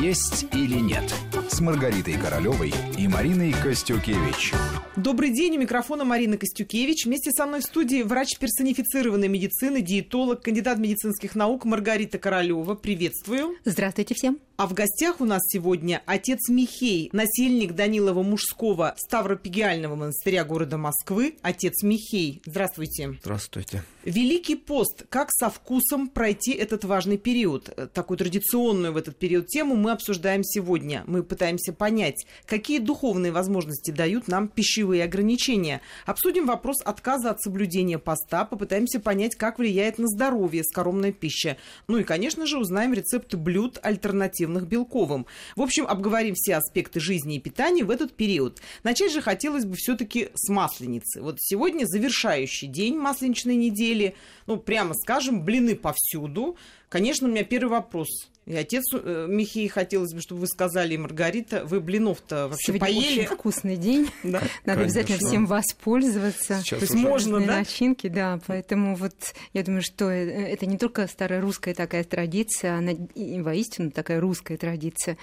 «Есть или нет» с Маргаритой Королевой и Мариной Костюкевич. Добрый день, у микрофона Марина Костюкевич. Вместе со мной в студии врач персонифицированной медицины, диетолог, кандидат медицинских наук Маргарита Королева. Приветствую. Здравствуйте всем. А в гостях у нас сегодня отец Михей, насельник Данилова мужского Ставропигиального монастыря города Москвы. Отец Михей, здравствуйте. Здравствуйте. Великий пост. Как со вкусом пройти этот важный период? Такую традиционную в этот период тему мы обсуждаем сегодня. Мы пытаемся понять, какие духовные возможности дают нам пищевые ограничения. Обсудим вопрос отказа от соблюдения поста, попытаемся понять, как влияет на здоровье скоромная пища. Ну и, конечно же, узнаем рецепты блюд альтернативных белковым. В общем, обговорим все аспекты жизни и питания в этот период. Начать же хотелось бы все-таки с масленицы. Вот сегодня завершающий день масленичной недели. Ну, прямо скажем, блины повсюду. Конечно, у меня первый вопрос. И отец э, Михей, хотелось бы, чтобы вы сказали, Маргарита, вы блинов-то вообще Сегодня поели? очень вкусный день. Да. Надо Конечно. обязательно всем воспользоваться. Сейчас То есть можно, да? начинки, да. Поэтому вот я думаю, что э, это не только старая русская такая традиция, она и воистину такая русская традиция.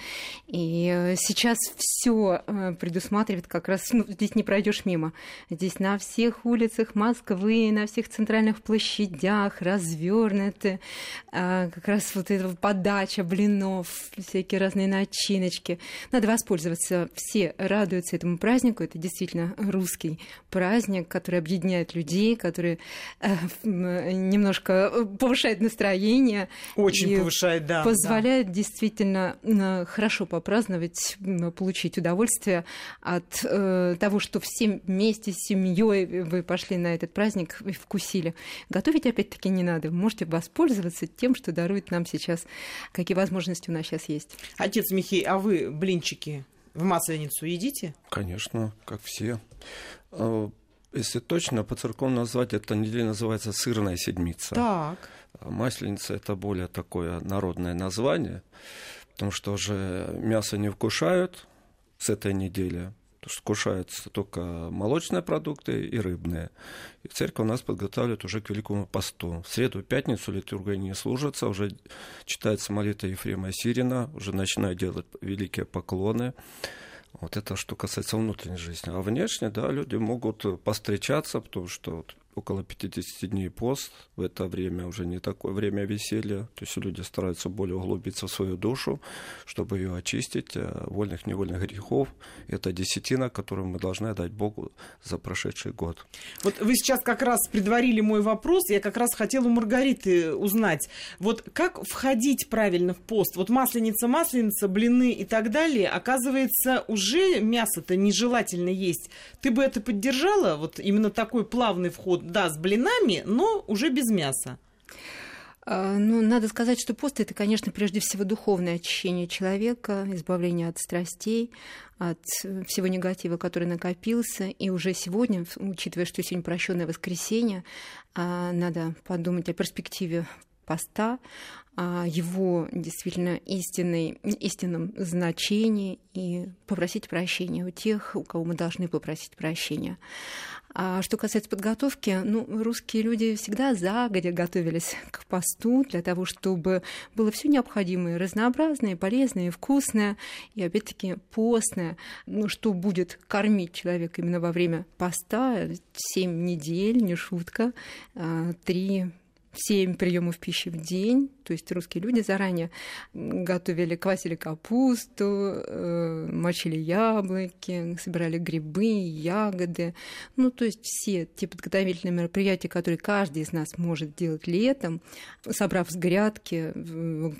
И э, сейчас все предусматривает как раз, ну, здесь не пройдешь мимо. Здесь на всех улицах Москвы, на всех центральных площадях развернуты как раз вот эта подача блинов, всякие разные начиночки. Надо воспользоваться. Все радуются этому празднику. Это действительно русский праздник, который объединяет людей, который э, немножко повышает настроение. Очень повышает, да. позволяет действительно м, хорошо попраздновать, получить удовольствие от э, того, что все вместе с семьей вы пошли на этот праздник и вкусили. Готовить опять-таки не надо. Вы можете воспользоваться тем, что дарует нам сейчас, какие возможности у нас сейчас есть. Отец Михей, а вы блинчики в масленицу едите? Конечно, как все. Э, Если точно, по церковному назвать, эта неделя называется «Сырная седмица». Так. А Масленица – это более такое народное название, потому что уже мясо не вкушают с этой недели, потому только молочные продукты и рыбные. И церковь нас подготавливает уже к Великому посту. В среду и пятницу литургия не служится, уже читается молитва Ефрема Сирина, уже начинают делать великие поклоны. Вот это что касается внутренней жизни. А внешне, да, люди могут постречаться, потому что вот около 50 дней пост, в это время уже не такое время веселья, то есть люди стараются более углубиться в свою душу, чтобы ее очистить от вольных невольных грехов. Это десятина, которую мы должны отдать Богу за прошедший год. Вот вы сейчас как раз предварили мой вопрос. Я как раз хотела у Маргариты узнать, вот как входить правильно в пост? Вот масленица, масленица, блины и так далее. Оказывается, уже мясо-то нежелательно есть. Ты бы это поддержала? Вот именно такой плавный вход, да, с блинами, но уже без мяса. А, Ну, надо сказать, что пост это, конечно, прежде всего духовное очищение человека, избавление от страстей, от всего негатива, который накопился. И уже сегодня, учитывая, что сегодня прощенное воскресенье, а, надо подумать о перспективе поста, его действительно истинной, истинном значении и попросить прощения у тех, у кого мы должны попросить прощения. А что касается подготовки, ну, русские люди всегда загодя готовились к посту для того, чтобы было все необходимое, разнообразное, полезное, вкусное и, опять-таки, постное. Ну, что будет кормить человека именно во время поста? Семь недель, не шутка, а, три семь приемов пищи в день, то есть русские люди заранее готовили, квасили капусту, э, мочили яблоки, собирали грибы, ягоды. Ну, то есть все те подготовительные мероприятия, которые каждый из нас может делать летом, собрав с грядки,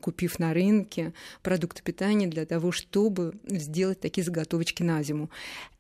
купив на рынке продукты питания для того, чтобы сделать такие заготовочки на зиму.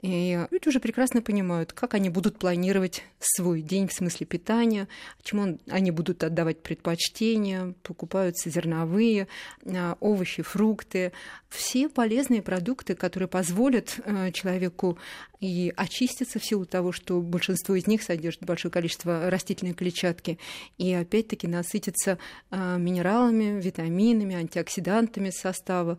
И люди уже прекрасно понимают, как они будут планировать свой день в смысле питания, чему он- они будут отдавать предпочтение, покупаются зерновые, а, овощи, фрукты, все полезные продукты, которые позволят э, человеку и очиститься в силу того, что большинство из них содержит большое количество растительной клетчатки, и опять-таки насытиться э, минералами, витаминами, антиоксидантами состава.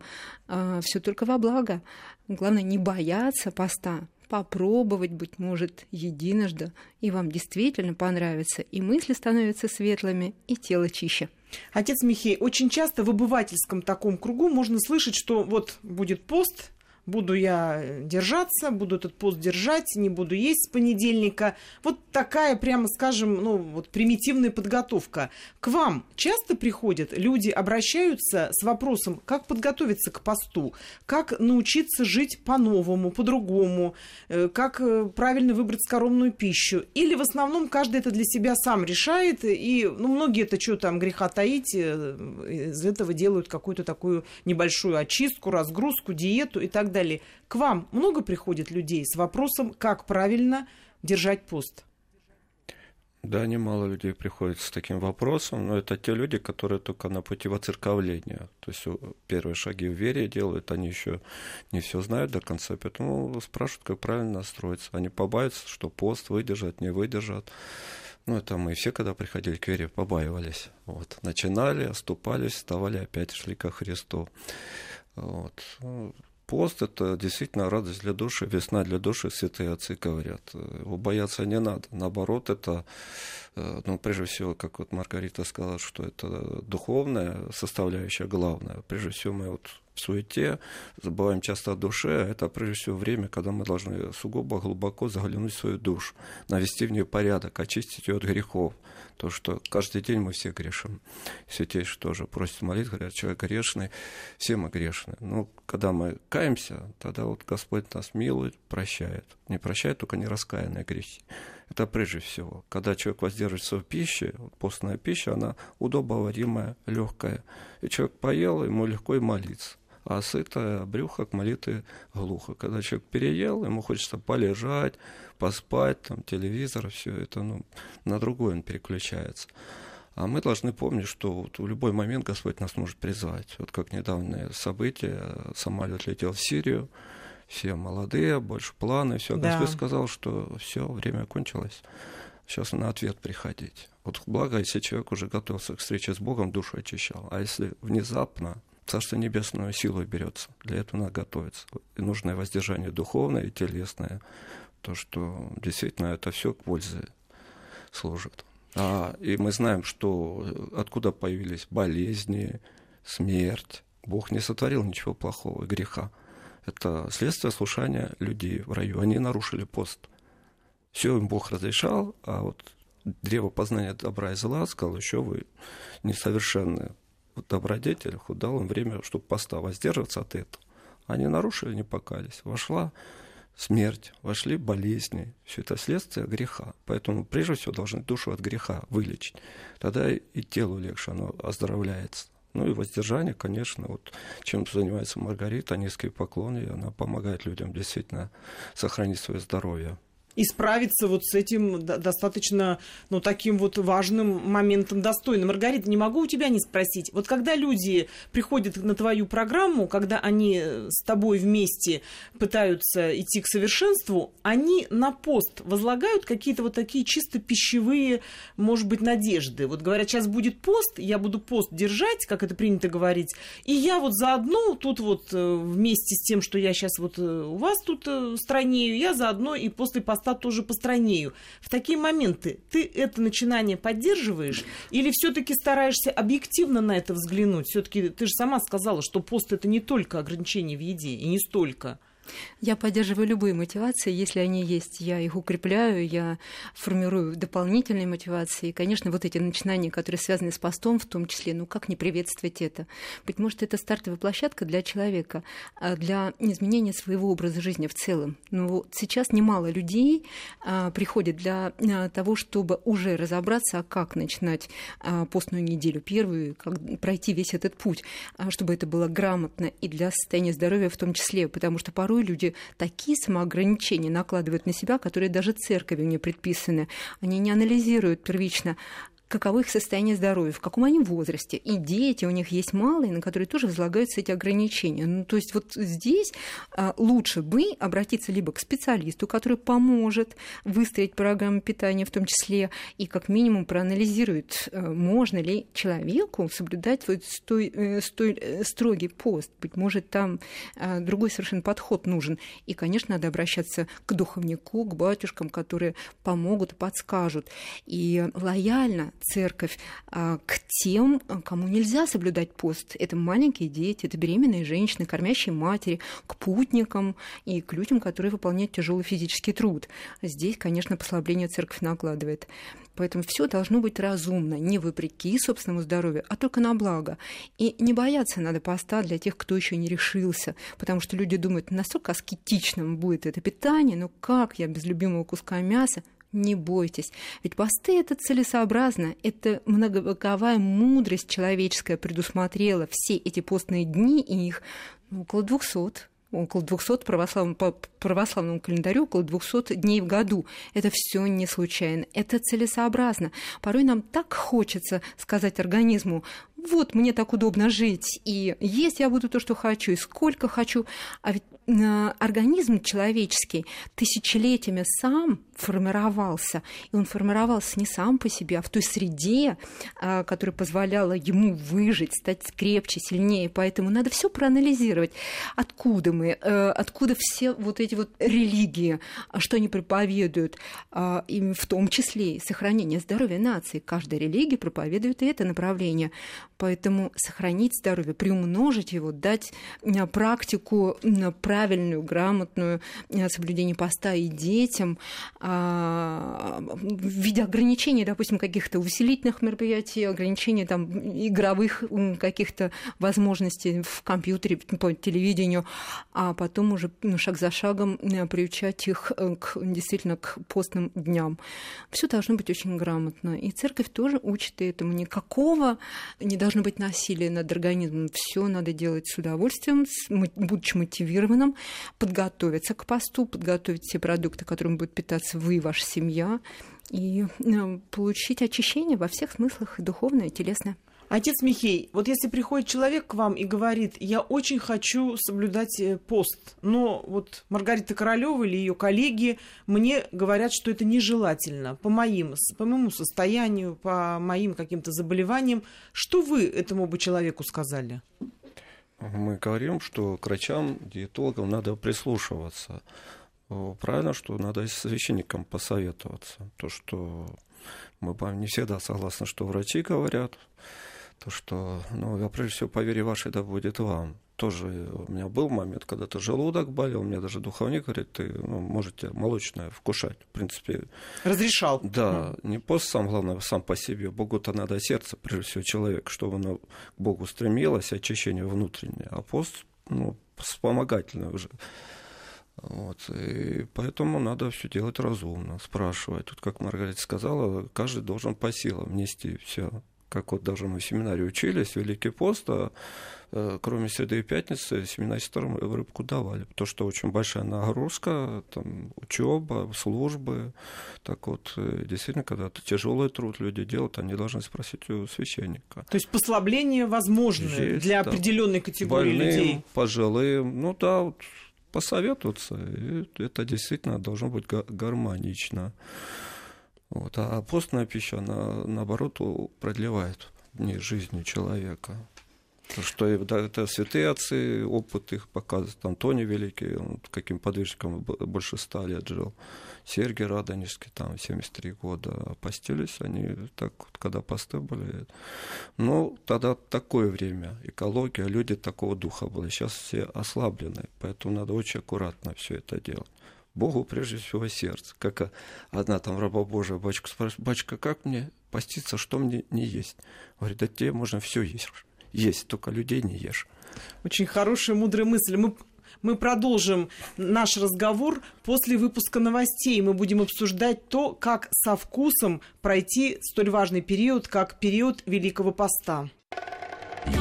Все только во благо. Главное не бояться поста, попробовать, быть может, единожды, и вам действительно понравится, и мысли становятся светлыми, и тело чище. Отец Михей, очень часто в обывательском таком кругу можно слышать, что вот будет пост, буду я держаться, буду этот пост держать, не буду есть с понедельника. Вот такая, прямо скажем, ну, вот примитивная подготовка. К вам часто приходят люди, обращаются с вопросом, как подготовиться к посту, как научиться жить по-новому, по-другому, э, как э, правильно выбрать скоромную пищу. Или в основном каждый это для себя сам решает, и ну, многие это что там греха таить, э, из этого делают какую-то такую небольшую очистку, разгрузку, диету и так далее далее. К вам много приходит людей с вопросом, как правильно держать пост? Да, немало людей приходит с таким вопросом, но это те люди, которые только на пути воцерковления. То есть первые шаги в вере делают, они еще не все знают до конца, поэтому спрашивают, как правильно настроиться. Они побаиваются, что пост выдержат, не выдержат. Ну, это мы все, когда приходили к вере, побаивались. Вот. Начинали, оступались, вставали, опять шли ко Христу. Вот. Пост – это действительно радость для души, весна для души, святые отцы говорят. Его бояться не надо. Наоборот, это, э, ну, прежде всего, как вот Маргарита сказала, что это духовная составляющая главная. Прежде всего, мы вот в суете забываем часто о душе, а это прежде всего время, когда мы должны сугубо глубоко заглянуть в свою душу, навести в нее порядок, очистить ее от грехов. То, что каждый день мы все грешим. Святейший тоже просит молить, говорят, человек грешный, все мы грешны. Ну, когда мы каемся, тогда вот Господь нас милует, прощает. Не прощает только нераскаянные грехи. Это прежде всего. Когда человек воздерживается в пище, постная пища, она удобоваримая, легкая. И человек поел, ему легко и молиться а сытое брюхо к молитве глухо. Когда человек переел, ему хочется полежать, поспать, там, телевизор, все это, ну, на другое он переключается. А мы должны помнить, что вот в любой момент Господь нас может призвать. Вот как недавнее событие, самолет летел в Сирию, все молодые, больше планы, все. Да. Господь сказал, что все, время кончилось. Сейчас на ответ приходить. Вот благо, если человек уже готовился к встрече с Богом, душу очищал. А если внезапно Царство Небесное силой берется. Для этого надо готовиться. И нужное воздержание духовное и телесное. То, что действительно это все к пользе служит. А, и мы знаем, что откуда появились болезни, смерть. Бог не сотворил ничего плохого, греха. Это следствие слушания людей в раю. Они нарушили пост. Все им Бог разрешал, а вот древо познания добра и зла сказал, еще вы несовершенны добродетелях, дал им время, чтобы поста воздерживаться от этого. Они нарушили, не покались. Вошла смерть, вошли болезни. Все это следствие греха. Поэтому прежде всего должны душу от греха вылечить. Тогда и телу легче, оно оздоровляется. Ну и воздержание, конечно, вот чем занимается Маргарита, низкие поклоны, она помогает людям действительно сохранить свое здоровье и справиться вот с этим достаточно, ну, таким вот важным моментом достойно. Маргарита, не могу у тебя не спросить. Вот когда люди приходят на твою программу, когда они с тобой вместе пытаются идти к совершенству, они на пост возлагают какие-то вот такие чисто пищевые, может быть, надежды. Вот говорят, сейчас будет пост, я буду пост держать, как это принято говорить, и я вот заодно тут вот э, вместе с тем, что я сейчас вот э, у вас тут э, странею, я заодно и после поста поста тоже постранею. В такие моменты ты это начинание поддерживаешь или все-таки стараешься объективно на это взглянуть? Все-таки ты же сама сказала, что пост это не только ограничение в еде и не столько. Я поддерживаю любые мотивации, если они есть. Я их укрепляю, я формирую дополнительные мотивации. И, конечно, вот эти начинания, которые связаны с постом, в том числе, ну как не приветствовать это? Быть может, это стартовая площадка для человека, а для изменения своего образа жизни в целом. Но вот сейчас немало людей а, приходит для а, того, чтобы уже разобраться, а как начинать а, постную неделю первую, как пройти весь этот путь, а, чтобы это было грамотно и для состояния здоровья в том числе, потому что порой порой люди такие самоограничения накладывают на себя, которые даже церковью не предписаны. Они не анализируют первично, каково их состояние здоровья, в каком они возрасте. И дети у них есть малые, на которые тоже возлагаются эти ограничения. Ну, то есть вот здесь а, лучше бы обратиться либо к специалисту, который поможет выстроить программу питания в том числе, и как минимум проанализирует, э, можно ли человеку соблюдать вот стой, э, стой, э, строгий пост. Быть может, там а, другой совершенно подход нужен. И, конечно, надо обращаться к духовнику, к батюшкам, которые помогут, подскажут. И лояльно церковь а, к тем, кому нельзя соблюдать пост. Это маленькие дети, это беременные женщины, кормящие матери, к путникам и к людям, которые выполняют тяжелый физический труд. Здесь, конечно, послабление церковь накладывает. Поэтому все должно быть разумно, не вопреки собственному здоровью, а только на благо. И не бояться надо поста для тех, кто еще не решился, потому что люди думают, настолько аскетичным будет это питание, ну как я без любимого куска мяса? Не бойтесь, ведь посты это целесообразно, это многовековая мудрость человеческая предусмотрела все эти постные дни, и их ну, около двухсот около 200 православным, по православному календарю, около 200 дней в году. Это все не случайно, это целесообразно. Порой нам так хочется сказать организму, вот мне так удобно жить, и есть я буду то, что хочу, и сколько хочу. А ведь э, организм человеческий тысячелетиями сам формировался, и он формировался не сам по себе, а в той среде, э, которая позволяла ему выжить, стать крепче, сильнее. Поэтому надо все проанализировать, откуда мы, э, откуда все вот эти вот религии, что они проповедуют, и в том числе и сохранение здоровья нации. Каждая религия проповедует и это направление. Поэтому сохранить здоровье, приумножить его, дать э, практику правильную, грамотную э, соблюдение поста и детям а, в виде ограничений, допустим, каких-то усилительных мероприятий, ограничений там, игровых каких-то возможностей в компьютере, по телевидению, а потом уже ну, шаг за шагом э, приучать их к, действительно к постным дням. Все должно быть очень грамотно. И церковь тоже учит этому. Никакого не должно быть насилие над организмом. Все надо делать с удовольствием, будучи мотивированным, подготовиться к посту, подготовить все продукты, которыми будет питаться вы и ваша семья, и э, получить очищение во всех смыслах, и духовное, и телесное. Отец Михей, вот если приходит человек к вам и говорит, я очень хочу соблюдать э, пост, но вот Маргарита Королева или ее коллеги мне говорят, что это нежелательно по, моим, по моему состоянию, по моим каким-то заболеваниям, что вы этому бы человеку сказали? Мы говорим, что к врачам, диетологам надо прислушиваться. Правильно, что надо с священником посоветоваться. То, что мы не всегда согласны, что врачи говорят, то, что, ну, я прежде всего, по вере вашей, да будет вам. Тоже у меня был момент, когда то желудок болел, мне даже духовник говорит, ты ну, можете молочное вкушать, в принципе. Разрешал. Да, не пост сам, главное, сам по себе. Богу-то надо сердце, прежде всего, человек, чтобы оно к Богу стремилось, очищение внутреннее, а пост, ну, вспомогательное уже. Вот, и поэтому надо все делать разумно, спрашивать. Тут, как Маргарита сказала, каждый должен по силам нести все как вот даже мы в семинаре учились, Великий пост, а э, кроме среды и пятницы, семинаристам рыбку давали, потому что очень большая нагрузка, там, учеба, службы. Так вот, э, действительно, когда это тяжелый труд люди делают, они должны спросить у священника. То есть послабление возможно Есть, для да. определенной категории Больным, людей? пожилым, ну да, вот, посоветоваться, и это действительно должно быть гармонично. Вот. А постная пища, она, наоборот, продлевает дни жизни человека. То, что это святые отцы, опыт их показывает. Антоний Великий, он каким подвижником больше ста лет жил. Сергий Радонежский, там, 73 года. Постились они так, когда посты были. Ну, тогда такое время, экология, люди такого духа были. Сейчас все ослаблены, поэтому надо очень аккуратно все это делать. Богу прежде всего сердце. Как одна там раба Божия батюшка спрашивает, батюшка, как мне поститься, что мне не есть? Говорит, да тебе можно все есть. Есть, только людей не ешь. Очень хорошая, мудрая мысль. Мы мы продолжим наш разговор после выпуска новостей. Мы будем обсуждать то, как со вкусом пройти столь важный период, как период Великого Поста.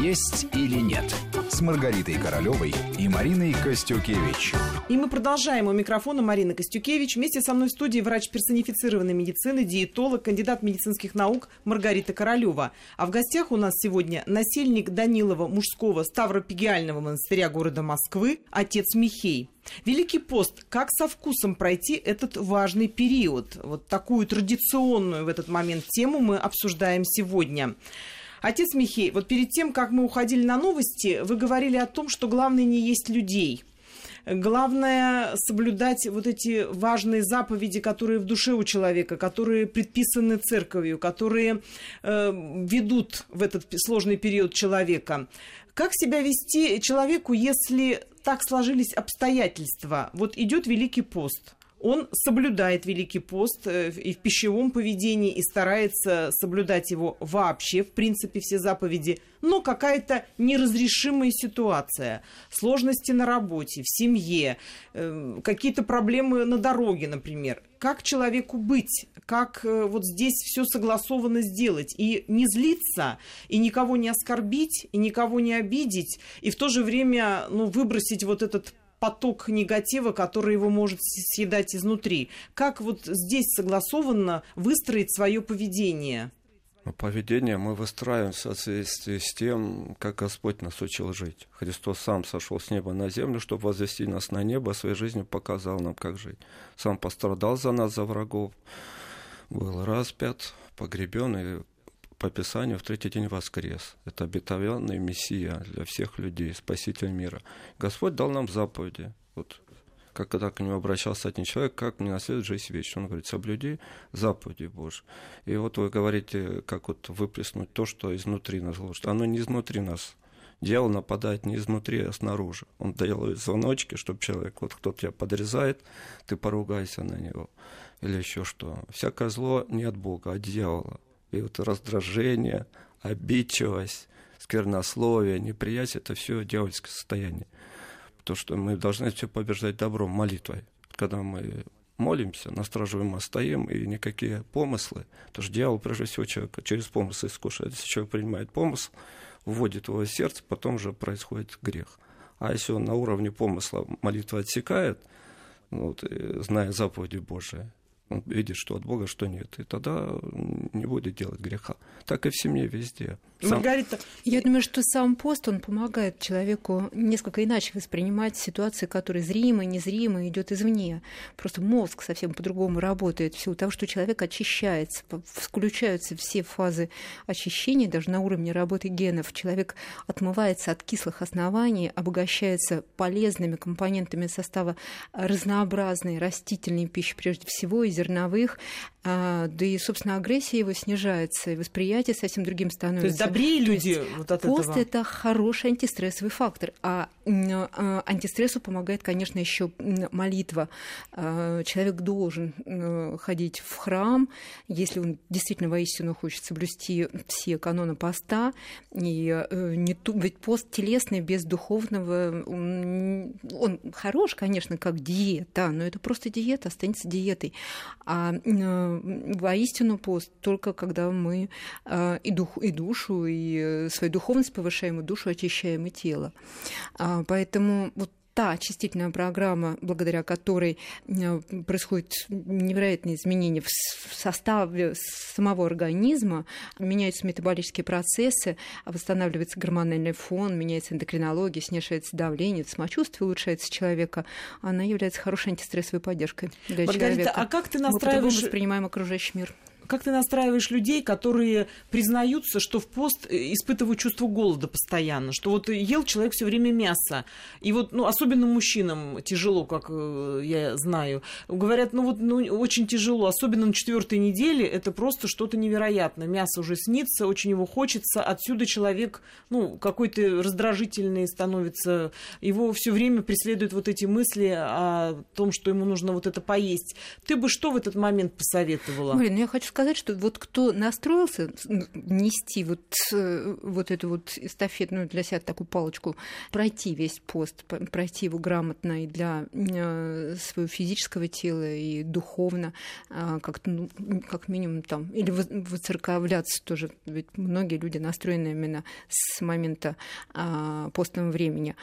Есть или нет? С Маргаритой Королевой и Мариной Костюкевич. И мы продолжаем. У микрофона Марина Костюкевич. Вместе со мной в студии врач персонифицированной медицины, диетолог, кандидат медицинских наук Маргарита Королева. А в гостях у нас сегодня насельник Данилова мужского Ставропигиального монастыря города Москвы, отец Михей. Великий пост. Как со вкусом пройти этот важный период? Вот такую традиционную в этот момент тему мы обсуждаем сегодня. Отец Михей, вот перед тем, как мы уходили на новости, вы говорили о том, что главное не есть людей. Главное соблюдать вот эти важные заповеди, которые в душе у человека, которые предписаны церковью, которые э, ведут в этот сложный период человека. Как себя вести человеку, если так сложились обстоятельства? Вот идет Великий пост – он соблюдает Великий пост э, и в пищевом поведении, и старается соблюдать его вообще, в принципе, все заповеди, но какая-то неразрешимая ситуация, сложности на работе, в семье, э, какие-то проблемы на дороге, например. Как человеку быть? Как э, вот здесь все согласованно сделать? И не злиться, и никого не оскорбить, и никого не обидеть, и в то же время ну, выбросить вот этот поток негатива, который его может съедать изнутри. Как вот здесь согласованно выстроить свое поведение? Ну, поведение мы выстраиваем в соответствии с тем, как Господь нас учил жить. Христос сам сошел с неба на землю, чтобы возвести нас на небо, своей жизнью показал нам, как жить. Сам пострадал за нас, за врагов, был распят, погребен и по Писанию в третий день воскрес. Это обетованный Мессия для всех людей, Спаситель мира. Господь дал нам заповеди. Вот как когда к нему обращался один человек, как мне наследовать жизнь вечную. Он говорит, соблюди заповеди Божьи. И вот вы говорите, как вот выплеснуть то, что изнутри нас ложит. Оно не изнутри нас. Дьявол нападает не изнутри, а снаружи. Он делает звоночки, чтобы человек, вот кто-то тебя подрезает, ты поругайся на него. Или еще что. Всякое зло не от Бога, а от дьявола и вот раздражение, обидчивость, сквернословие, неприятие – это все дьявольское состояние. То, что мы должны все побеждать добром, молитвой. Когда мы молимся, на страже мы стоим, и никакие помыслы, потому что дьявол, прежде всего, человека через помыслы искушает. Если человек принимает помысл, вводит в его сердце, потом же происходит грех. А если он на уровне помысла молитвы отсекает, ну вот, зная заповеди Божии, он видит, что от Бога, что нет. И тогда не будет делать греха. Так и в семье везде. Сам... Маргарита, я думаю, что сам пост, он помогает человеку несколько иначе воспринимать ситуации, которые зримо, незримо идет извне. Просто мозг совсем по-другому работает в силу того, что человек очищается, включаются все фазы очищения, даже на уровне работы генов. Человек отмывается от кислых оснований, обогащается полезными компонентами состава разнообразной растительной пищи, прежде всего, и зерновых, а, да и, собственно, агрессия его снижается, и восприятие совсем другим становится. То есть добрее То люди вот от пост этого? это хороший антистрессовый фактор, а, а антистрессу помогает, конечно, еще молитва. А, человек должен ходить в храм, если он действительно воистину хочет соблюсти все каноны поста, и э, не ту, ведь пост телесный без духовного, он хорош, конечно, как диета, но это просто диета, останется диетой. А воистину пост только когда мы а, и, дух, и душу, и э, свою духовность повышаем, и душу очищаем, и тело. А, поэтому вот та очистительная программа, благодаря которой э, происходят невероятные изменения в составе самого организма, меняются метаболические процессы, восстанавливается гормональный фон, меняется эндокринология, снижается давление, самочувствие улучшается человека, она является хорошей антистрессовой поддержкой для Маргарита, человека. а как ты настраиваешь... Мы воспринимаем окружающий мир как ты настраиваешь людей, которые признаются, что в пост э, испытывают чувство голода постоянно, что вот ел человек все время мясо, и вот, ну, особенно мужчинам тяжело, как э, я знаю, говорят, ну вот, ну, очень тяжело, особенно на четвертой неделе, это просто что-то невероятное, мясо уже снится, очень его хочется, отсюда человек, ну, какой-то раздражительный становится, его все время преследуют вот эти мысли о том, что ему нужно вот это поесть. Ты бы что в этот момент посоветовала? Блин, ну я хочу сказать, что вот кто настроился нести вот, э, вот эту вот эстафетную для себя такую палочку, пройти весь пост, пройти его грамотно и для э, своего физического тела, и духовно, а, как, ну, как минимум там, или воцерковляться тоже, ведь многие люди настроены именно с момента а, постного времени.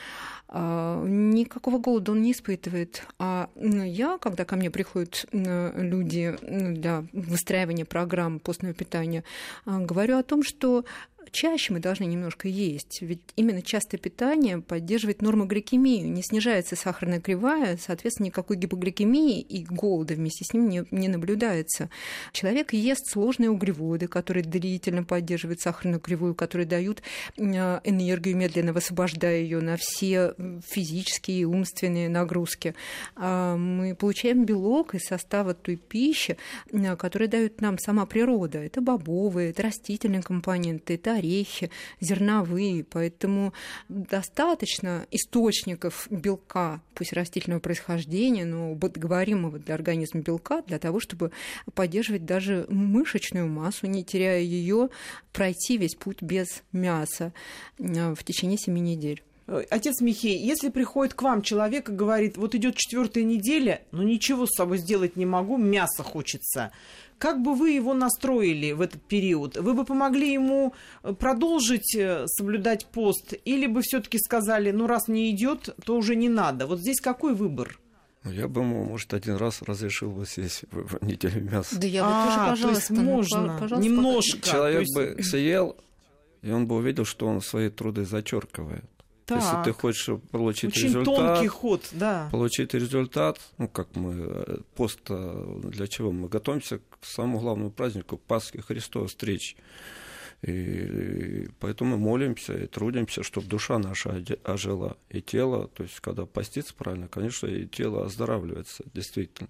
А, никакого голода он не испытывает. А я, когда ко мне приходят люди для выстраивания программ постного питания, а, говорю о том, что чаще мы должны немножко есть. Ведь именно частое питание поддерживает норму гликемии, не снижается сахарная кривая, соответственно, никакой гипогликемии и голода вместе с ним не, не наблюдается. Человек ест сложные углеводы, которые длительно поддерживают сахарную кривую, которые дают э, энергию, медленно высвобождая ее на все физические и умственные нагрузки. А мы получаем белок из состава той пищи, э, которая дает нам сама природа. Это бобовые, это растительные компоненты, это орехи, зерновые. Поэтому достаточно источников белка, пусть растительного происхождения, но говоримого для организма белка, для того, чтобы поддерживать даже мышечную массу, не теряя ее, пройти весь путь без мяса э, в течение семи недель. Э, отец Михей, если приходит к вам человек и говорит, вот идет четвертая неделя, но ничего с собой сделать не могу, мясо хочется, как бы вы его настроили в этот период? Вы бы помогли ему э, продолжить э, соблюдать пост, или бы все-таки сказали, ну раз не идет, то уже не надо? Вот здесь какой выбор? Ну, я бы ему, может, один раз разрешил бы съесть в, в неделю мясо. Да я бы а, тоже, пожалуйста, то есть можно, ну, пожалуйста, немножко. Человек есть... бы съел, и он бы увидел, что он свои труды зачеркивает. Так. Если ты хочешь получить Очень результат, тонкий ход, да. получить результат, ну как мы э, пост для чего мы готовимся к самому главному празднику Пасхи Христова встречи. И, поэтому мы молимся и трудимся, чтобы душа наша ожила и тело, то есть когда поститься правильно, конечно, и тело оздоравливается действительно.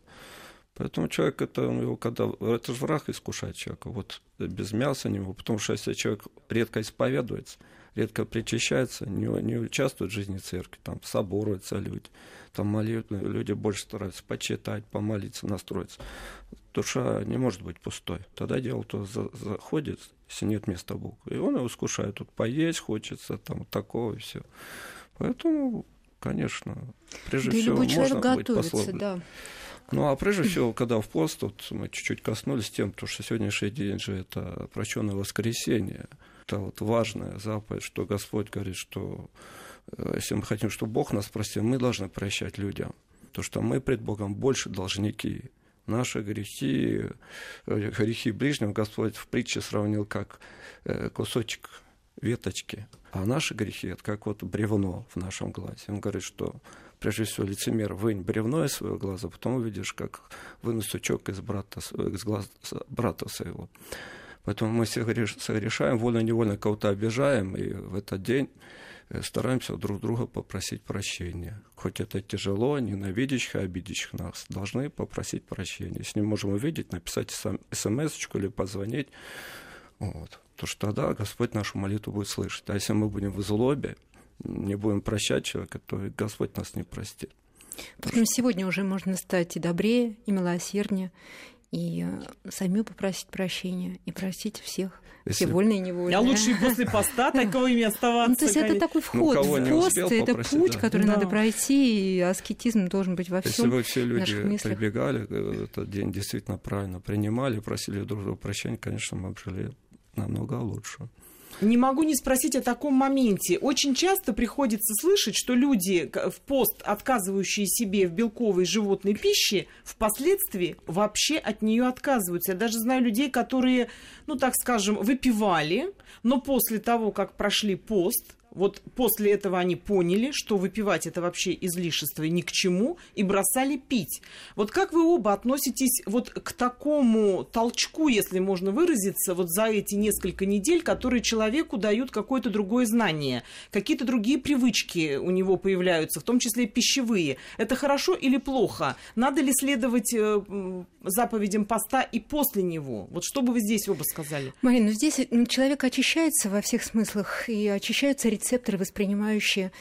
Поэтому человек это его когда это же враг искушает человека, вот без мяса не потому что если человек редко исповедуется, редко причащается, не, не участвует в жизни церкви, там соборуются люди, там молят, люди больше стараются почитать, помолиться, настроиться. Душа не может быть пустой. Тогда дело то за, заходит, если нет места Богу. И он его искушает. Тут поесть хочется, там такого и все. Поэтому, конечно, прежде да всего, можно быть послаблен. Да. Ну, а прежде всего, когда в пост, вот мы чуть-чуть коснулись тем, потому что сегодняшний день же это прощенное воскресенье это вот важная заповедь, что Господь говорит, что э, если мы хотим, чтобы Бог нас простил, мы должны прощать людям. То, что мы пред Богом больше должники. Наши грехи, э, грехи ближнего Господь в притче сравнил как э, кусочек веточки, а наши грехи это как вот бревно в нашем глазе. Он говорит, что прежде всего лицемер вынь бревно из своего глаза, потом увидишь, как вынуть сучок из, брата, из глаза брата своего. Поэтому мы согрешаем, вольно-невольно кого-то обижаем, и в этот день э, стараемся друг друга попросить прощения. Хоть это тяжело, ненавидящих и обидящих нас должны попросить прощения. Если не можем увидеть, написать смс или позвонить. Вот. То что тогда Господь нашу молитву будет слышать. А если мы будем в злобе, не будем прощать человека, то Господь нас не простит. Поэтому сегодня уже можно стать и добрее, и милосерднее, и э, сами попросить прощения и простить всех. Если... Все вольные и невольные. А лучше и после поста таковыми оставаться. Ну, то есть это такой вход ну, в пост, это путь, который надо пройти, и аскетизм должен быть во всем. Если бы все люди прибегали, э, этот день действительно правильно принимали, просили друг друга прощения, конечно, мы бы жили намного лучше. Не могу не спросить о таком моменте. Очень часто приходится слышать, что люди в пост, отказывающие себе в белковой животной пище, впоследствии вообще от нее отказываются. Я даже знаю людей, которые, ну так скажем, выпивали, но после того, как прошли пост, вот после этого они поняли, что выпивать это вообще излишество и ни к чему, и бросали пить. Вот как вы оба относитесь вот к такому толчку, если можно выразиться, вот за эти несколько недель, которые человеку дают какое-то другое знание, какие-то другие привычки у него появляются, в том числе пищевые. Это хорошо или плохо? Надо ли следовать э, заповедям поста и после него? Вот что бы вы здесь оба сказали? Марина, ну здесь человек очищается во всех смыслах, и рецепторы рецепторы, воспринимающие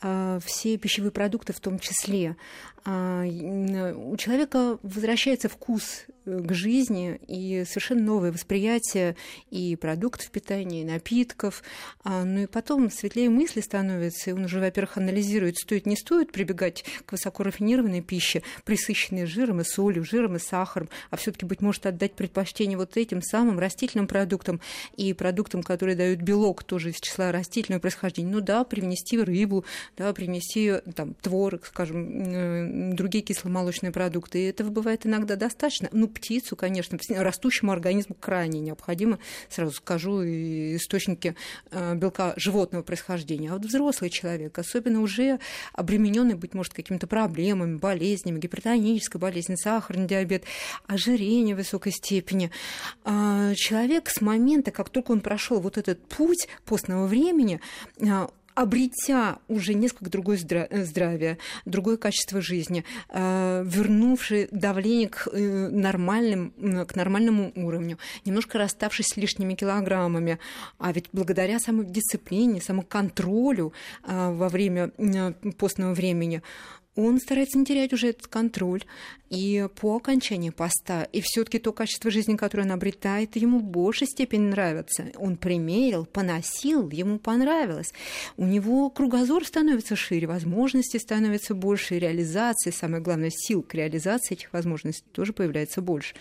а, все пищевые продукты в том числе. А, у человека возвращается вкус э, к жизни и совершенно новое восприятие и продуктов питания, и напитков. А, ну и потом светлее мысли становятся, и он уже, во-первых, анализирует, стоит, не стоит прибегать к высокорафинированной пище, присыщенной жиром и солью, жиром и сахаром, а все таки быть может, отдать предпочтение вот этим самым растительным продуктам и продуктам, которые дают белок тоже из числа растительного происхождения. Ну да, привнести рыбу, да, принести там, творог, скажем, другие кисломолочные продукты. И этого бывает иногда достаточно. Ну, птицу, конечно, растущему организму крайне необходимо, сразу скажу, источники белка животного происхождения. А вот взрослый человек, особенно уже обремененный, быть может, какими-то проблемами, болезнями, гипертонической болезнью, сахарный диабет, ожирение высокой степени, человек с момента, как только он прошел вот этот путь постного времени, а, обретя уже несколько другое здравие, другое качество жизни, а, вернувший давление к, э, нормальным, к нормальному уровню, немножко расставшись с лишними килограммами. А ведь благодаря самодисциплине, самоконтролю во время постного времени он старается не терять уже этот контроль. И по окончании поста, и все таки то качество жизни, которое он обретает, ему в большей степени нравится. Он примерил, поносил, ему понравилось. У него кругозор становится шире, возможности становятся больше, реализации, самое главное, сил к реализации этих возможностей тоже появляется больше.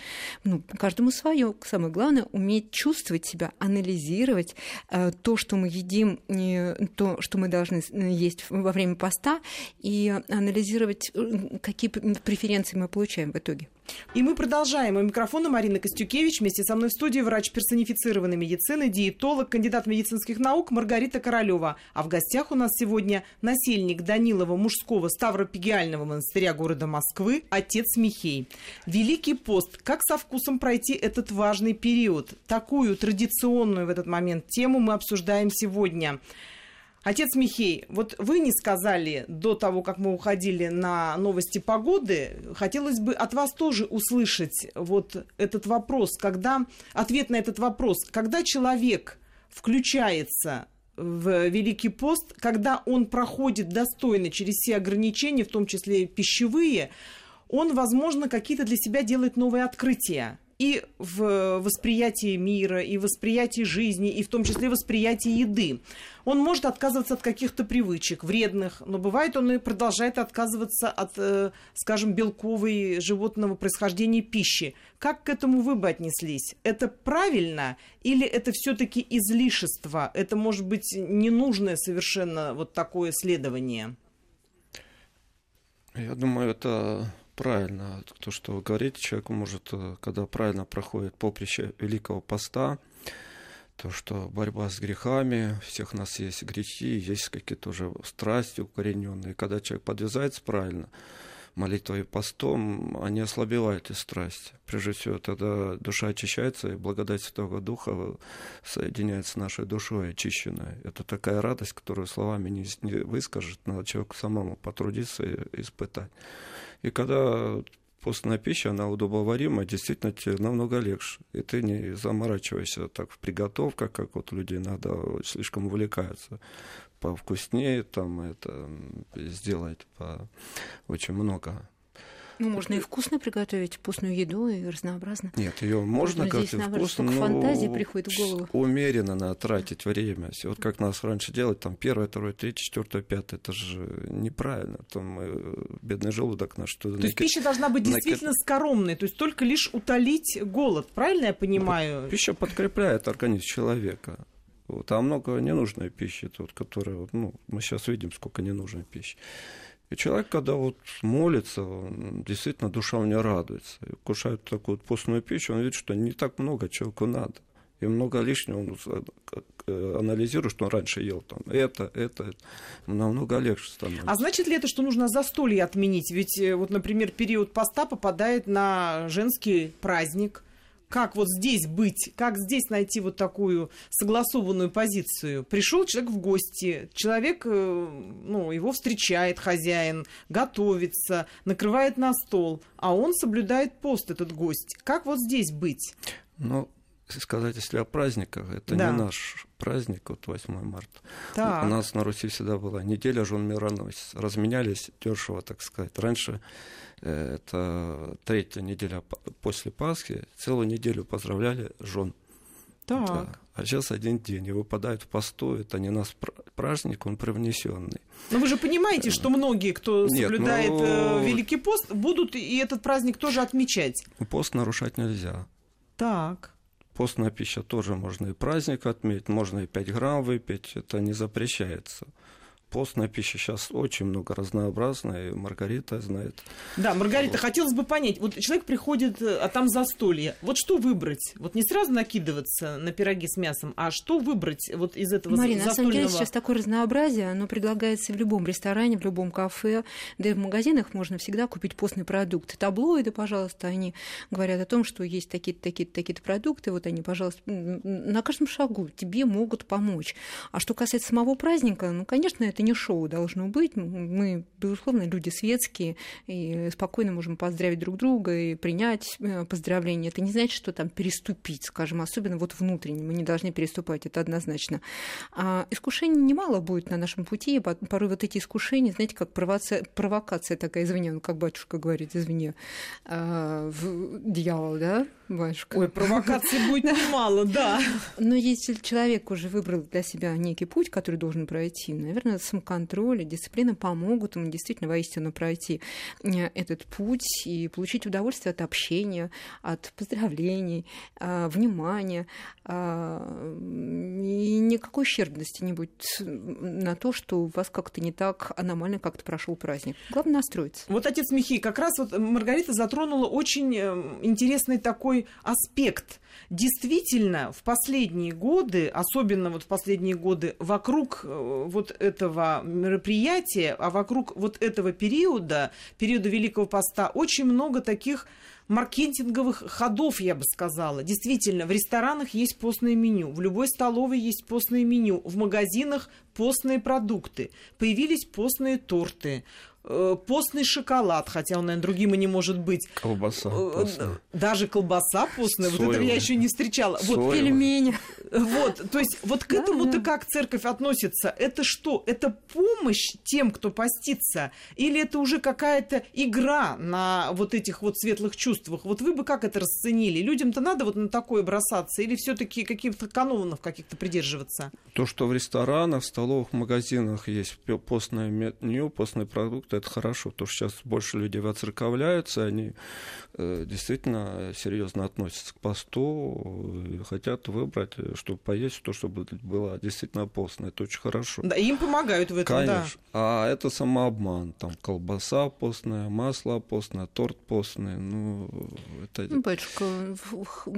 Ну, каждому свое. Самое главное, уметь чувствовать себя, анализировать э, то, что мы едим, э, то, что мы должны есть во время поста, и анализировать, э, какие преференции мы получаем в итоге. И мы продолжаем. У микрофона Марина Костюкевич. Вместе со мной в студии врач персонифицированной медицины, диетолог, кандидат медицинских наук Маргарита Королева. А в гостях у нас сегодня насельник Данилова мужского Ставропигиального монастыря города Москвы, отец Михей. Великий пост. Как со вкусом пройти этот важный период? Такую традиционную в этот момент тему мы обсуждаем сегодня. Отец Михей, вот вы не сказали до того, как мы уходили на новости погоды, хотелось бы от вас тоже услышать вот этот вопрос, когда ответ на этот вопрос, когда человек включается в Великий пост, когда он проходит достойно через все ограничения, в том числе пищевые, он, возможно, какие-то для себя делает новые открытия и в восприятии мира, и в восприятии жизни, и в том числе восприятии еды. Он может отказываться от каких-то привычек вредных, но бывает он и продолжает отказываться от, э, скажем, белковой животного происхождения пищи. Как к этому вы бы отнеслись? Это правильно или это все-таки излишество? Это может быть ненужное совершенно вот такое исследование? Я думаю, это правильно. То, что вы говорите, человек может, э, когда правильно проходит поприще Великого Поста, то, что борьба с грехами, всех нас есть грехи, есть какие-то уже страсти укорененные. Когда человек подвязается правильно, молитвой и постом, они ослабевают эти страсти. Прежде всего, тогда душа очищается, и благодать Святого Духа соединяется с нашей душой очищенной. Это такая радость, которую словами не, не выскажет, надо человеку самому потрудиться и испытать. И когда постная пища, она удобоварима, действительно намного легче. И ты не заморачиваешься так в приготовках, как вот люди иногда слишком увлекаются. Повкуснее там это сделать по очень много. Ну, можно и вкусно приготовить, вкусную еду и разнообразно. Нет, ее можно готовить здесь, наоборот, вкусно, но фантазии приходит в голову. умеренно надо тратить время. Вот как нас раньше делать, там первое, второе, третье, четвертое, пятое, это же неправильно. Там э, бедный желудок наш что-то... То есть пища должна быть действительно скоромной, то есть только лишь утолить голод, правильно я понимаю? Пища подкрепляет организм человека. Вот, а много ненужной пищи, тут, которая, ну, мы сейчас видим, сколько ненужной пищи. И человек, когда вот молится, действительно душа у него радуется. И кушает такую постную пищу, он видит, что не так много человеку надо. И много лишнего он э, анализирует, что он раньше ел там это, это, это. намного легче становится. А значит ли это, что нужно застолье отменить? Ведь э, вот, например, период поста попадает на женский праздник – как вот здесь быть, как здесь найти вот такую согласованную позицию. Пришел человек в гости, человек, э, ну, его встречает хозяин, готовится, накрывает на стол, а он соблюдает пост, этот гость. Как вот здесь быть? Ну, сказать, если о праздниках, это да. не наш праздник, вот 8 марта. Так. У нас на Руси всегда была неделя жен мироносец. Разменялись дешево, так сказать. Раньше э, это третья неделя после Пасхи, целую неделю поздравляли жен. Так. Да. А сейчас один день, и выпадает в постой, это не нас праздник, он привнесенный. Но вы же понимаете, что многие, кто Нет, соблюдает но... Э, Великий пост, будут и этот праздник тоже отмечать. Пост нарушать нельзя. Так. Постная пища тоже можно и праздник отметить, можно и 5 грамм выпить, это не запрещается. Постная пища сейчас очень много разнообразная, и Маргарита знает. Да, Маргарита, вот. хотелось бы понять, вот человек приходит, э, а там застолье, вот что выбрать? Вот не сразу накидываться на пироги с мясом, а что выбрать вот из этого Марина, застольного... на самом деле сейчас такое разнообразие, оно предлагается в любом ресторане, в любом кафе, да и в магазинах можно всегда купить постный продукт. Таблоиды, пожалуйста, они говорят о том, что есть такие-то, такие-то, такие-то продукты, вот они, пожалуйста, на каждом шагу тебе могут помочь. А что касается самого праздника, ну, конечно, это не шоу должно быть. Мы, безусловно, люди светские, и спокойно можем поздравить друг друга и принять э, поздравления. Это не значит, что там переступить, скажем, особенно вот внутренне. Мы не должны переступать, это однозначно. А искушений немало будет на нашем пути, и порой вот эти искушения, знаете, как провоция, провокация такая, извини, ну, как батюшка говорит, извини, а, в, дьявол, да, батюшка? Ой, провокаций будет немало, да. Но если человек уже выбрал для себя некий путь, который должен пройти, наверное, самоконтроль и дисциплина помогут ему действительно воистину пройти э, этот путь и получить удовольствие от общения, от поздравлений, а, внимания, а, и никакой ущербности не будет на то, что у вас как-то не так аномально как-то прошел праздник. Главное настроиться. Вот, отец Михей, как раз вот Маргарита затронула очень э, интересный такой аспект действительно в последние годы, особенно вот в последние годы, вокруг э, вот этого мероприятия, а вокруг вот этого периода, периода Великого Поста, очень много таких маркетинговых ходов, я бы сказала. Действительно, в ресторанах есть постное меню, в любой столовой есть постное меню, в магазинах постные продукты, появились постные торты, постный шоколад, хотя он, наверное, другим и не может быть. Колбаса э, постная. Даже колбаса постная, Соевая. вот это я еще не встречала. Соевая. Вот пельмени. Вот, то есть вот к этому-то как церковь относится? Это что? Это помощь тем, кто постится? Или это уже какая-то игра на вот этих вот светлых чувствах? Вот вы бы как это расценили? Людям-то надо вот на такое бросаться? Или все таки каких-то канонов каких-то придерживаться? То, что в ресторанах, столовых, магазинах есть постное меню, постный продукт, это хорошо, потому что сейчас больше людей воцерковляются, они э, действительно серьезно относятся к посту и хотят выбрать, чтобы поесть то, чтобы было действительно постно. Это очень хорошо. Да, им помогают в этом, Конечно. да. А это самообман. Там колбаса постная, масло постное, торт постный. Ну, это... Ну, батюшка,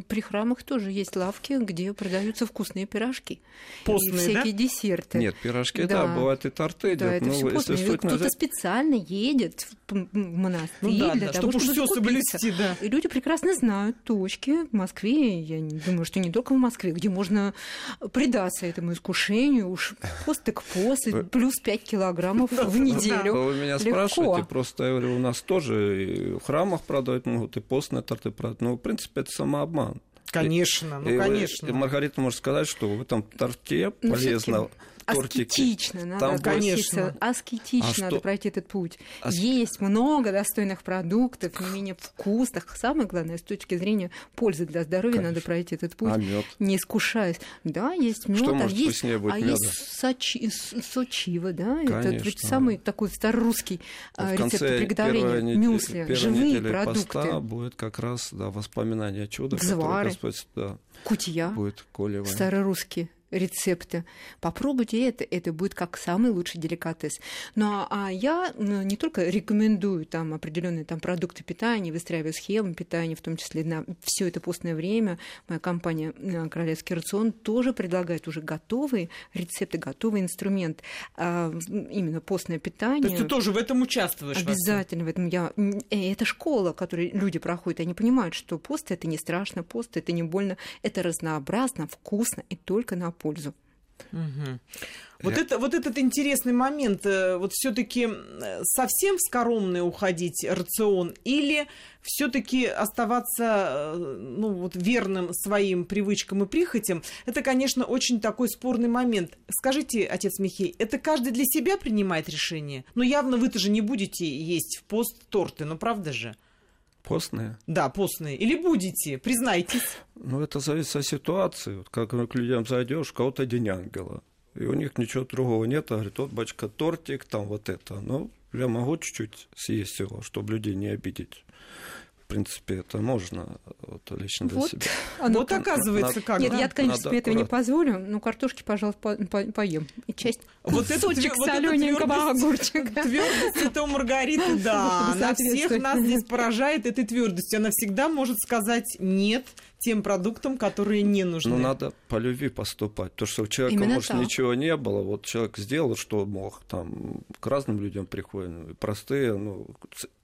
при храмах тоже есть лавки, где продаются вкусные пирожки. Постные, и всякие да? десерты. Нет, пирожки, да, да бывают и торты. Да, это ну, все постное. Кто-то специально специально едет в монастырь ну, да, для да, того, чтобы, чтобы все соблюсти, да. И люди прекрасно знают точки в Москве, я не думаю, что не только в Москве, где можно предаться этому искушению, уж пост так пост, плюс 5 килограммов в неделю. Вы меня спрашиваете, просто я говорю, у нас тоже и в храмах продают могут, и постные торты продают. Ну, в принципе, это самообман. Конечно, ну, конечно. И Маргарита может сказать, что в этом торте ну, полезно тортики. Аскетично надо Там, конечно. Аскетично а надо что? пройти этот путь. Аск... Есть много достойных продуктов, не менее вкусных. Самое главное, с точки зрения пользы для здоровья, конечно. надо пройти этот путь, а мед? не искушаясь. Да, есть мед, а есть, а меда? есть сочи, сочиво, да, конечно. это ведь самый такой старорусский в рецепт приготовления мюсли, живые продукты. Поста будет как раз да, воспоминание чуда, Взвары, Господь да, кутья, будет колевое. старорусские рецепты. Попробуйте это, это будет как самый лучший деликатес. Ну а, а я ну, не только рекомендую там определенные там продукты питания, выстраиваю схемы питания, в том числе на все это постное время. Моя компания э, Королевский рацион тоже предлагает уже готовые рецепты, готовый инструмент а, именно постное питание. То есть ты тоже в этом участвуешь? Обязательно в этом. Я... Э, это школа, которой люди проходят, они понимают, что пост это не страшно, пост это не больно, это разнообразно, вкусно и только на пользу. Угу. Вот, это, вот этот интересный момент, э, вот все-таки совсем в скоромный уходить рацион или все-таки оставаться э, ну, вот, верным своим привычкам и прихотям, это, конечно, очень такой спорный момент. Скажите, отец Михей, это каждый для себя принимает решение? Но явно вы-то же не будете есть в пост торты, ну правда же? Постные? Да, постные. Или будете, признайтесь. Ну, это зависит от ситуации. Вот как к людям зайдешь, кого-то день ангела. И у них ничего другого нет. А говорит, вот, бачка, тортик, там вот это. Ну, я могу чуть-чуть съесть его, чтобы людей не обидеть. В принципе, это можно вот, лично для вот, себя. Оно вот оказывается как. Нет, да? я, конечно, себе этого не позволю, но картошки, пожалуйста, по, по, поем. И часть вот кусочек вот солененького огурчика. Твердость это Маргарита, да, она всех нас здесь поражает этой твердостью. Она всегда может сказать нет тем продуктам, которые не нужны. Ну, надо по любви поступать. То, что у человека, Именно может, так. ничего не было, вот человек сделал, что мог. Там к разным людям приходят, простые, ну,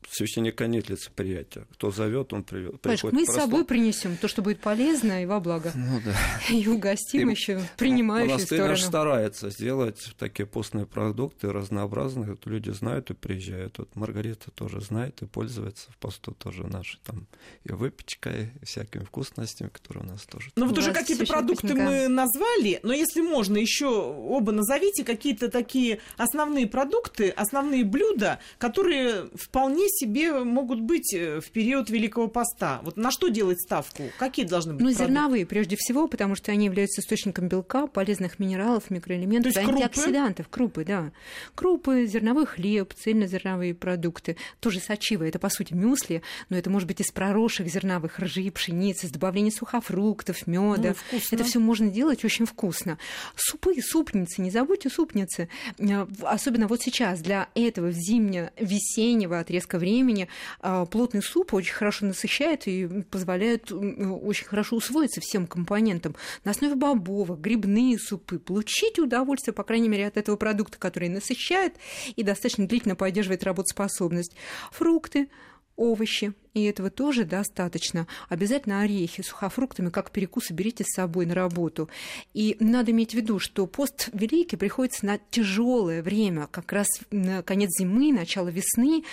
священника нет лицеприятия. Кто зовет, он при... Понимаешь, приходит. мы с собой принесем то, что будет полезно и во благо. Ну, да. И угостим И еще принимающую Монастырь сторону. наш старается сделать такие постные продукты разнообразные. Вот люди знают и приезжают. Вот Маргарита тоже знает и пользуется в посту тоже наши там и выпечкой, и всякими вкусностями, которые у нас тоже. Ну вот уже какие-то продукты мы назвали, но если можно, еще оба назовите какие-то такие основные продукты, основные блюда, которые вполне себе могут быть э, в период Великого Поста. Вот на что делать ставку? Какие должны быть Ну, продукты? зерновые, прежде всего, потому что они являются источником белка, полезных минералов, микроэлементов, То есть крупы? антиоксидантов. Крупы, да. Крупы, зерновой хлеб, цельнозерновые продукты. Тоже сочивые. Это, по сути, мюсли, но это может быть из проросших зерновых ржи, пшеницы, с добавлением сухофруктов, меда. Ну, это все можно делать очень вкусно. Супы, супницы, не забудьте супницы. Э, Особенно вот сейчас, для этого зимне-весеннего отрезка времени, э, плотный суп очень хорошо насыщает и позволяет очень хорошо усвоиться всем компонентам. На основе бобовых, грибные супы. Получите удовольствие, по крайней мере, от этого продукта, который насыщает и достаточно длительно поддерживает работоспособность. Фрукты, овощи, и этого тоже достаточно. Обязательно орехи сухофруктами, как перекусы, берите с собой на работу. И надо иметь в виду, что пост великий приходится на тяжелое время, как раз на конец зимы, начало весны.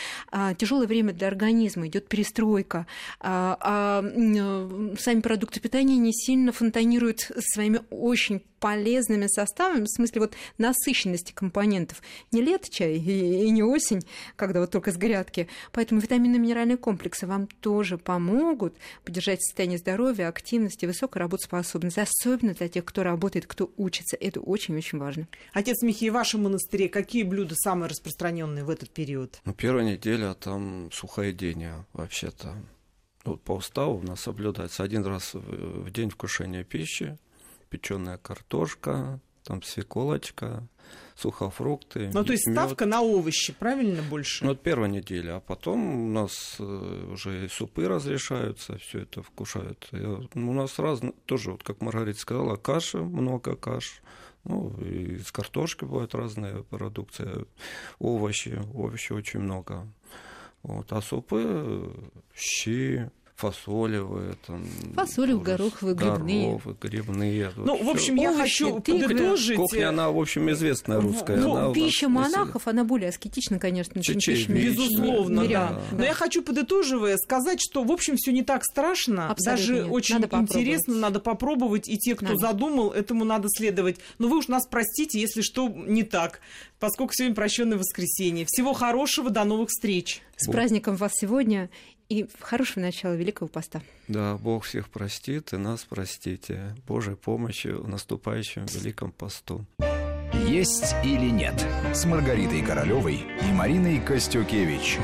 Тяжелое время для организма, идет перестройка. А, а, сами продукты питания не сильно фонтанируют своими очень полезными составами, в смысле вот насыщенности компонентов. Не лето чай и, и не осень, когда вот только с грядки. Поэтому витаминно-минеральные комплексы вам тоже помогут поддержать состояние здоровья, активности, высокой работоспособности, особенно для тех, кто работает, кто учится. Это очень-очень важно. Отец Михей, в вашем монастыре какие блюда самые распространенные в этот период? Ну, первая неделя там сухоедение вообще-то. Вот по уставу у нас соблюдается один раз в в день вкушения пищи, печеная картошка, там свеколочка, сухофрукты. Ну, то есть мёд. ставка на овощи, правильно больше? Ну, это первая неделя, а потом у нас э, уже и супы разрешаются, все это вкушают. И, ну, у нас разные, тоже, вот как Маргарита сказала, каши, много каш. Ну, и из картошки бывает разная продукция, овощи, овощи очень много. Вот, а супы, щи, фасолевые, там, Фасолевые, тоже гороховые, грибные. гороховые, грибные. Ну, Вот в общем, всё. я Овощи, хочу тыквы. подытожить. Кухня, она, в общем, известная русская. Ну, она Пища монахов, она более аскетична, конечно, чем пища мирян. Безусловно, Мирян, да. да. Но я хочу, подытоживая, сказать, что, в общем, все не так страшно. Абсолютно Даже нет. очень Надо интересно, надо попробовать. И те, кто Надо. задумал, этому надо следовать. Но вы уж нас простите, если что не так, поскольку сегодня прощенное воскресенье. Всего хорошего, до новых встреч. С праздником вас сегодня и хорошего начала Великого Поста. Да, Бог всех простит и нас простите. Божьей помощи в наступающем Великом посту. «Есть или нет» с Маргаритой Королевой и Мариной Костюкевич.